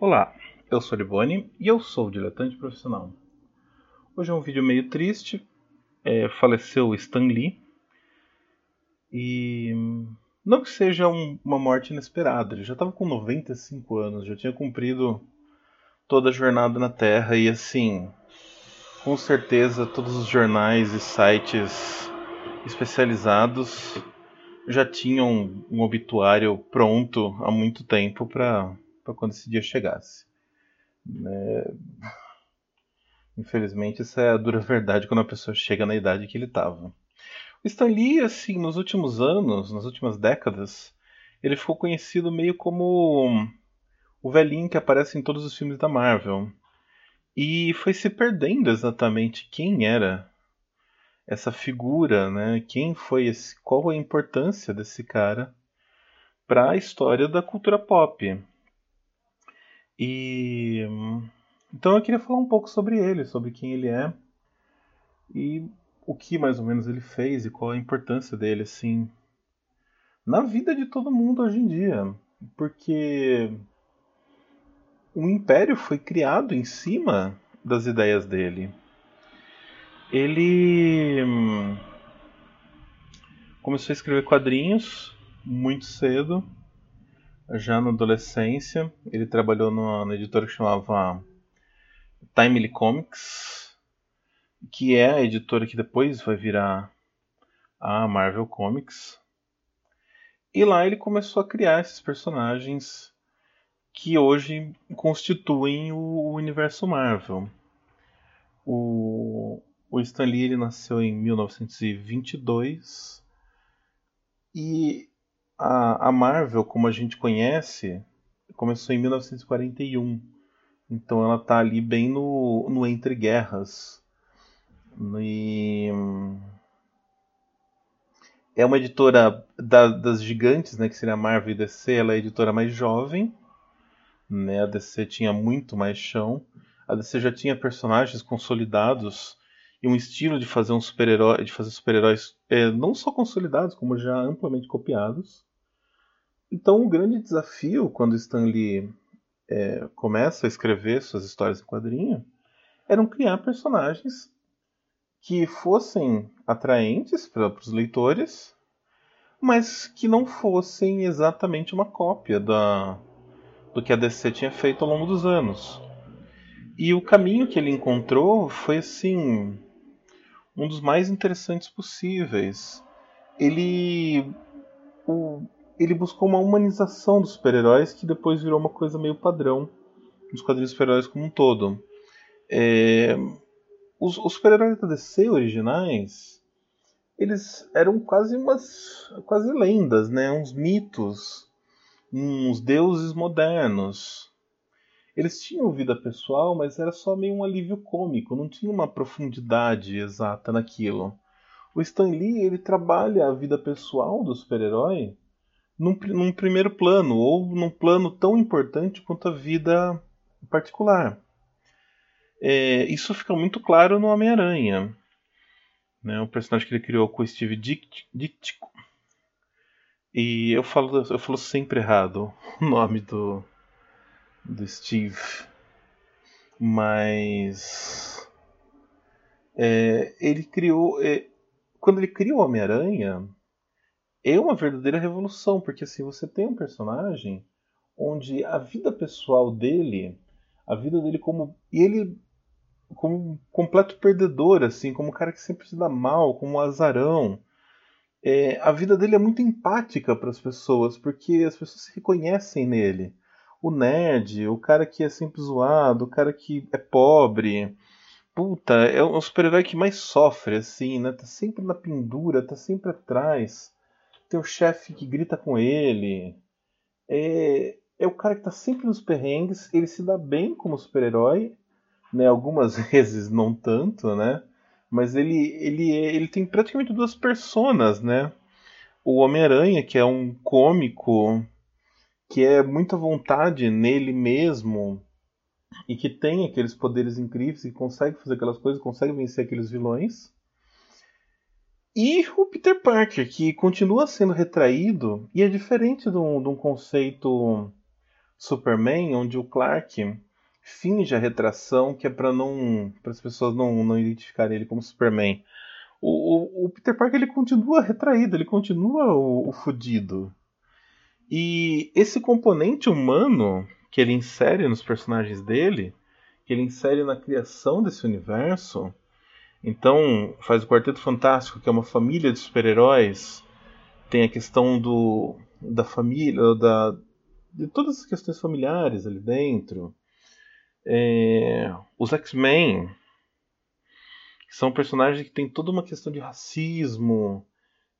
Olá, eu sou Liboni e eu sou diletante profissional. Hoje é um vídeo meio triste. É, faleceu Stan Lee. E não que seja um, uma morte inesperada, ele já estava com 95 anos, já tinha cumprido toda a jornada na Terra e assim, com certeza todos os jornais e sites especializados já tinham um obituário pronto há muito tempo para quando esse dia chegasse. É... Infelizmente, essa é a dura verdade quando a pessoa chega na idade que ele estava. O Stan Lee, assim, nos últimos anos, nas últimas décadas, ele ficou conhecido meio como o velhinho que aparece em todos os filmes da Marvel. E foi se perdendo exatamente quem era essa figura, né? Quem foi esse, qual a importância desse cara para a história da cultura pop. E então eu queria falar um pouco sobre ele, sobre quem ele é e o que mais ou menos ele fez e qual a importância dele assim na vida de todo mundo hoje em dia, porque o império foi criado em cima das ideias dele. Ele hum, começou a escrever quadrinhos muito cedo já na adolescência. Ele trabalhou numa, editora que chamava Timely Comics, que é a editora que depois vai virar a Marvel Comics. E lá ele começou a criar esses personagens que hoje constituem o universo Marvel. O, o Stan Lee ele nasceu em 1922 e a, a Marvel, como a gente conhece, começou em 1941. Então ela está ali bem no, no entre guerras. E é uma editora da, das gigantes, né, que seria a Marvel e DC, ela é a editora mais jovem. Né, a DC tinha muito mais chão. A DC já tinha personagens consolidados e um estilo de fazer um super-herói, de fazer super-heróis é, não só consolidados, como já amplamente copiados. Então, o grande desafio quando Stan Lee é, começa a escrever suas histórias em quadrinho eram criar personagens que fossem atraentes para os leitores, mas que não fossem exatamente uma cópia da, do que a DC tinha feito ao longo dos anos. E o caminho que ele encontrou foi assim um dos mais interessantes possíveis. Ele o, ele buscou uma humanização dos super-heróis que depois virou uma coisa meio padrão nos quadrinhos super-heróis como um todo. É, os, os super-heróis da DC originais, eles eram quase umas quase lendas, né? Uns mitos, uns deuses modernos. Eles tinham vida pessoal, mas era só meio um alívio cômico, não tinha uma profundidade exata naquilo. O Stan Lee ele trabalha a vida pessoal do super-herói num, num primeiro plano, ou num plano tão importante quanto a vida particular. É, isso fica muito claro no Homem-Aranha. Né, o personagem que ele criou com o Steve Ditko. E eu falo, eu falo sempre errado o nome do, do Steve. Mas. É, ele criou. É, quando ele criou o Homem-Aranha, é uma verdadeira revolução, porque assim, você tem um personagem onde a vida pessoal dele, a vida dele como. Ele como um completo perdedor, assim, como um cara que sempre se dá mal, como um azarão. É, a vida dele é muito empática para as pessoas, porque as pessoas se reconhecem nele. O nerd, o cara que é sempre zoado, o cara que é pobre. Puta, é o super-herói que mais sofre, assim, né? Tá sempre na pendura, tá sempre atrás tem o chefe que grita com ele. É, é o cara que tá sempre nos perrengues, ele se dá bem como super-herói, né? Algumas vezes não tanto, né? Mas ele, ele, é, ele tem praticamente duas personas, né? O Homem-Aranha, que é um cômico que é muita vontade nele mesmo e que tem aqueles poderes incríveis e consegue fazer aquelas coisas, consegue vencer aqueles vilões. E o Peter Parker, que continua sendo retraído e é diferente de um, conceito Superman, onde o Clark finge a retração, que é para não para as pessoas não, não identificarem ele como Superman. O, o, o, Peter Parker ele continua retraído, ele continua o, o fudido. E esse componente humano que ele insere nos personagens dele, que ele insere na criação desse universo, então faz o Quarteto Fantástico, que é uma família de super-heróis, tem a questão do da família, da, de todas as questões familiares ali dentro. É, os X-Men são personagens que têm toda uma questão de racismo,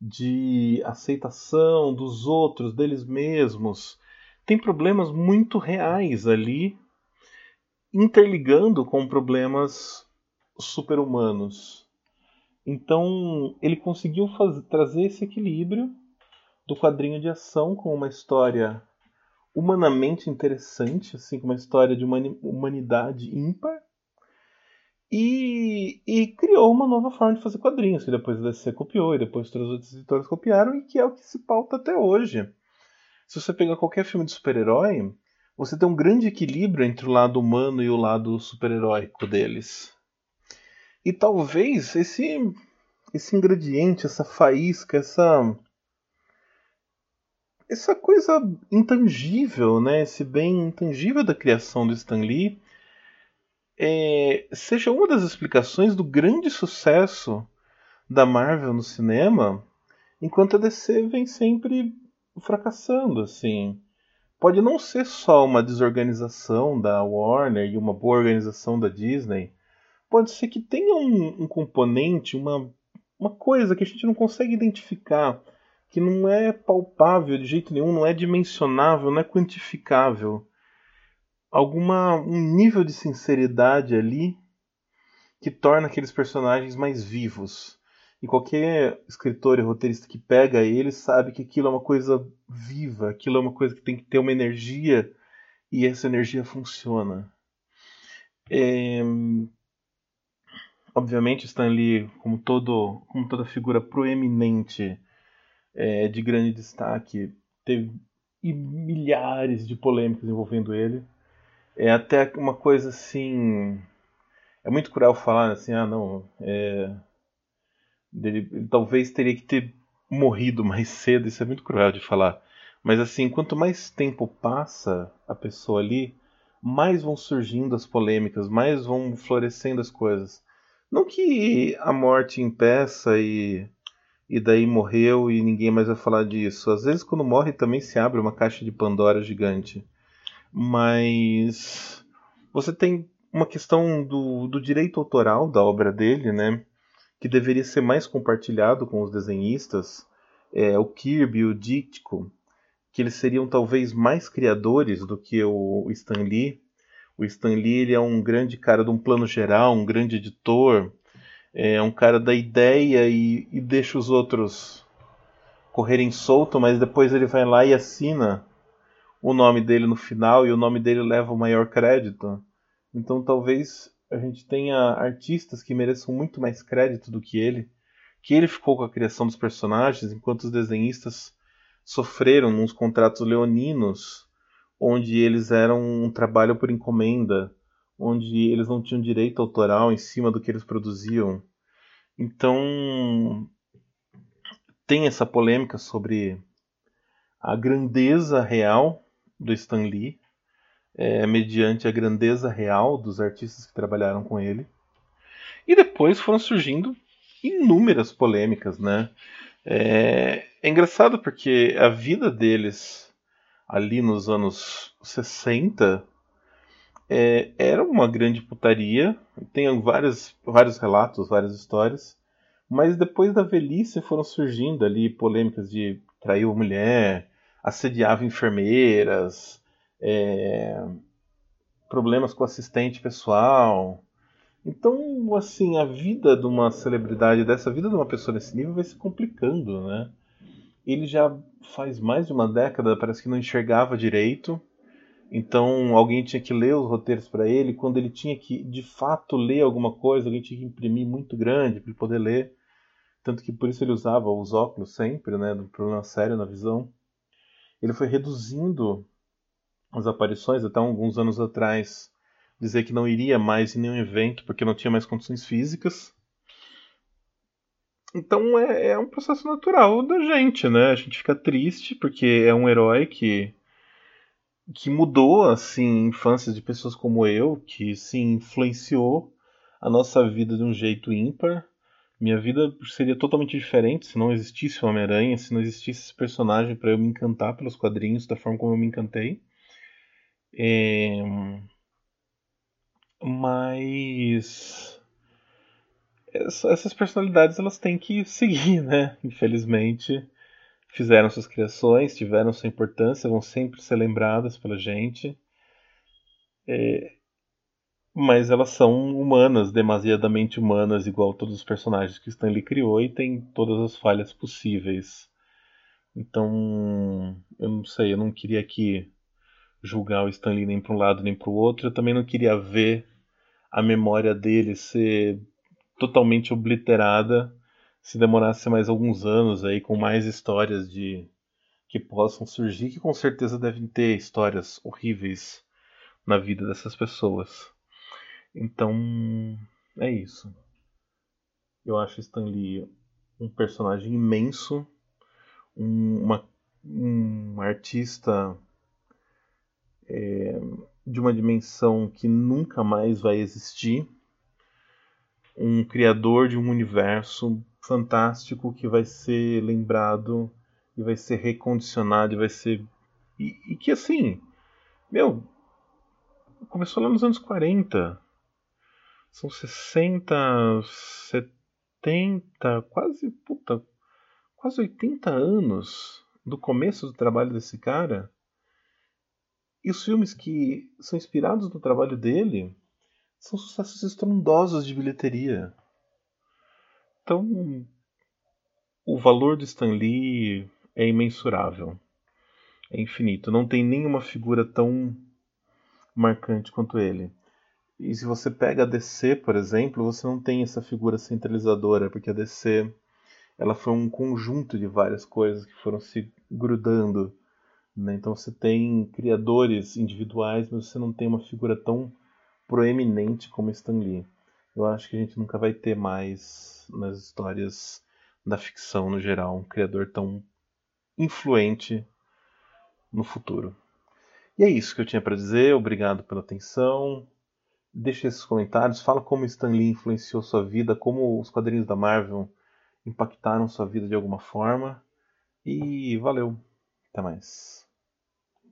de aceitação dos outros, deles mesmos. Tem problemas muito reais ali, interligando com problemas super-humanos. Então, ele conseguiu fazer, trazer esse equilíbrio do quadrinho de ação com uma história humanamente interessante, assim, com uma história de uma humanidade ímpar. E, e, criou uma nova forma de fazer quadrinhos, que depois a DC copiou e depois todos os outros editores copiaram, e que é o que se pauta até hoje. Se você pegar qualquer filme de super-herói, você tem um grande equilíbrio entre o lado humano e o lado super-heróico deles. E talvez esse, esse ingrediente, essa faísca, essa essa coisa intangível, né? Esse bem intangível da criação do Stan Lee é, seja uma das explicações do grande sucesso da Marvel no cinema, enquanto a DC vem sempre fracassando, assim. Pode não ser só uma desorganização da Warner e uma boa organização da Disney. Pode ser que tenha um, um componente, uma, uma coisa que a gente não consegue identificar que não é palpável de jeito nenhum, não é dimensionável, não é quantificável. Alguma um nível de sinceridade ali que torna aqueles personagens mais vivos. E qualquer escritor e roteirista que pega ele sabe que aquilo é uma coisa viva, aquilo é uma coisa que tem que ter uma energia e essa energia funciona. É... Obviamente, Stan Lee, como, todo, como toda figura proeminente é, de grande destaque. Teve milhares de polêmicas envolvendo ele. É até uma coisa assim. É muito cruel falar assim, ah, não. É, ele, ele talvez teria que ter morrido mais cedo, isso é muito cruel de falar. Mas assim, quanto mais tempo passa a pessoa ali, mais vão surgindo as polêmicas, mais vão florescendo as coisas. Não que a morte impeça e e daí morreu e ninguém mais vai falar disso. Às vezes, quando morre, também se abre uma caixa de Pandora gigante. Mas você tem uma questão do, do direito autoral da obra dele, né? Que deveria ser mais compartilhado com os desenhistas. É, o Kirby o Ditko, que eles seriam talvez mais criadores do que o Stan Lee. O Stan Lee ele é um grande cara de um plano geral, um grande editor, é um cara da ideia e, e deixa os outros correrem solto, mas depois ele vai lá e assina o nome dele no final e o nome dele leva o maior crédito. Então talvez a gente tenha artistas que mereçam muito mais crédito do que ele, que ele ficou com a criação dos personagens, enquanto os desenhistas sofreram uns contratos leoninos, onde eles eram um trabalho por encomenda, onde eles não tinham direito autoral em cima do que eles produziam. Então, tem essa polêmica sobre a grandeza real do Stan Lee, é, mediante a grandeza real dos artistas que trabalharam com ele. E depois foram surgindo inúmeras polêmicas, né? É, é engraçado porque a vida deles ali nos anos 60 é, era uma grande putaria. Tem vários, vários relatos, várias histórias. Mas depois da velhice foram surgindo ali polêmicas de trair uma mulher, assediava enfermeiras, é, problemas com assistente pessoal. Então, assim, a vida de uma celebridade dessa, a vida de uma pessoa desse nível vai se complicando, né? Ele já faz mais de uma década, parece que não enxergava direito. Então alguém tinha que ler os roteiros para ele. Quando ele tinha que de fato ler alguma coisa, alguém tinha que imprimir muito grande para ele poder ler. Tanto que por isso ele usava os óculos sempre, né? Do problema sério na visão. Ele foi reduzindo as aparições, até alguns anos atrás, dizer que não iria mais em nenhum evento porque não tinha mais condições físicas. Então é, é um processo natural da gente, né? A gente fica triste porque é um herói que que mudou assim infâncias de pessoas como eu, que se influenciou a nossa vida de um jeito ímpar. Minha vida seria totalmente diferente se não existisse o Homem-Aranha, se não existisse esse personagem para eu me encantar pelos quadrinhos da forma como eu me encantei. É... Mas essas personalidades elas têm que seguir, né? Infelizmente fizeram suas criações, tiveram sua importância, vão sempre ser lembradas pela gente. É, mas elas são humanas, demasiadamente humanas, igual todos os personagens que Stanley criou e tem todas as falhas possíveis. Então, eu não sei, eu não queria aqui julgar o Stanley nem para um lado nem para o outro. Eu também não queria ver a memória dele ser totalmente obliterada se demorasse mais alguns anos aí com mais histórias de que possam surgir, que com certeza devem ter histórias horríveis na vida dessas pessoas. Então, é isso. Eu acho Stan Lee um personagem imenso, um, uma, um artista é, de uma dimensão que nunca mais vai existir, um criador de um universo fantástico que vai ser lembrado e vai ser recondicionado e vai ser. E, e, que assim, meu, começou lá nos anos 40. São 60, 70, quase, puta, quase 80 anos do começo do trabalho desse cara. E os filmes que são inspirados no trabalho dele são sucessos estrondosos de bilheteria. Então, o valor de Stan Lee é imensurável. É infinito. Não tem nenhuma figura tão marcante quanto ele. E se você pega a DC, por exemplo, você não tem essa figura centralizadora, porque a DC ela foi um conjunto de várias coisas que foram se grudando. Né? Então você tem criadores individuais, mas você não tem uma figura tão proeminente como Stan Lee eu acho que a gente nunca vai ter mais nas histórias da ficção no geral um criador tão influente no futuro. E é isso que eu tinha para dizer. Obrigado pela atenção. Deixe esses comentários. Fala como Stan Lee influenciou sua vida, como os quadrinhos da Marvel impactaram sua vida de alguma forma. E valeu. Até mais.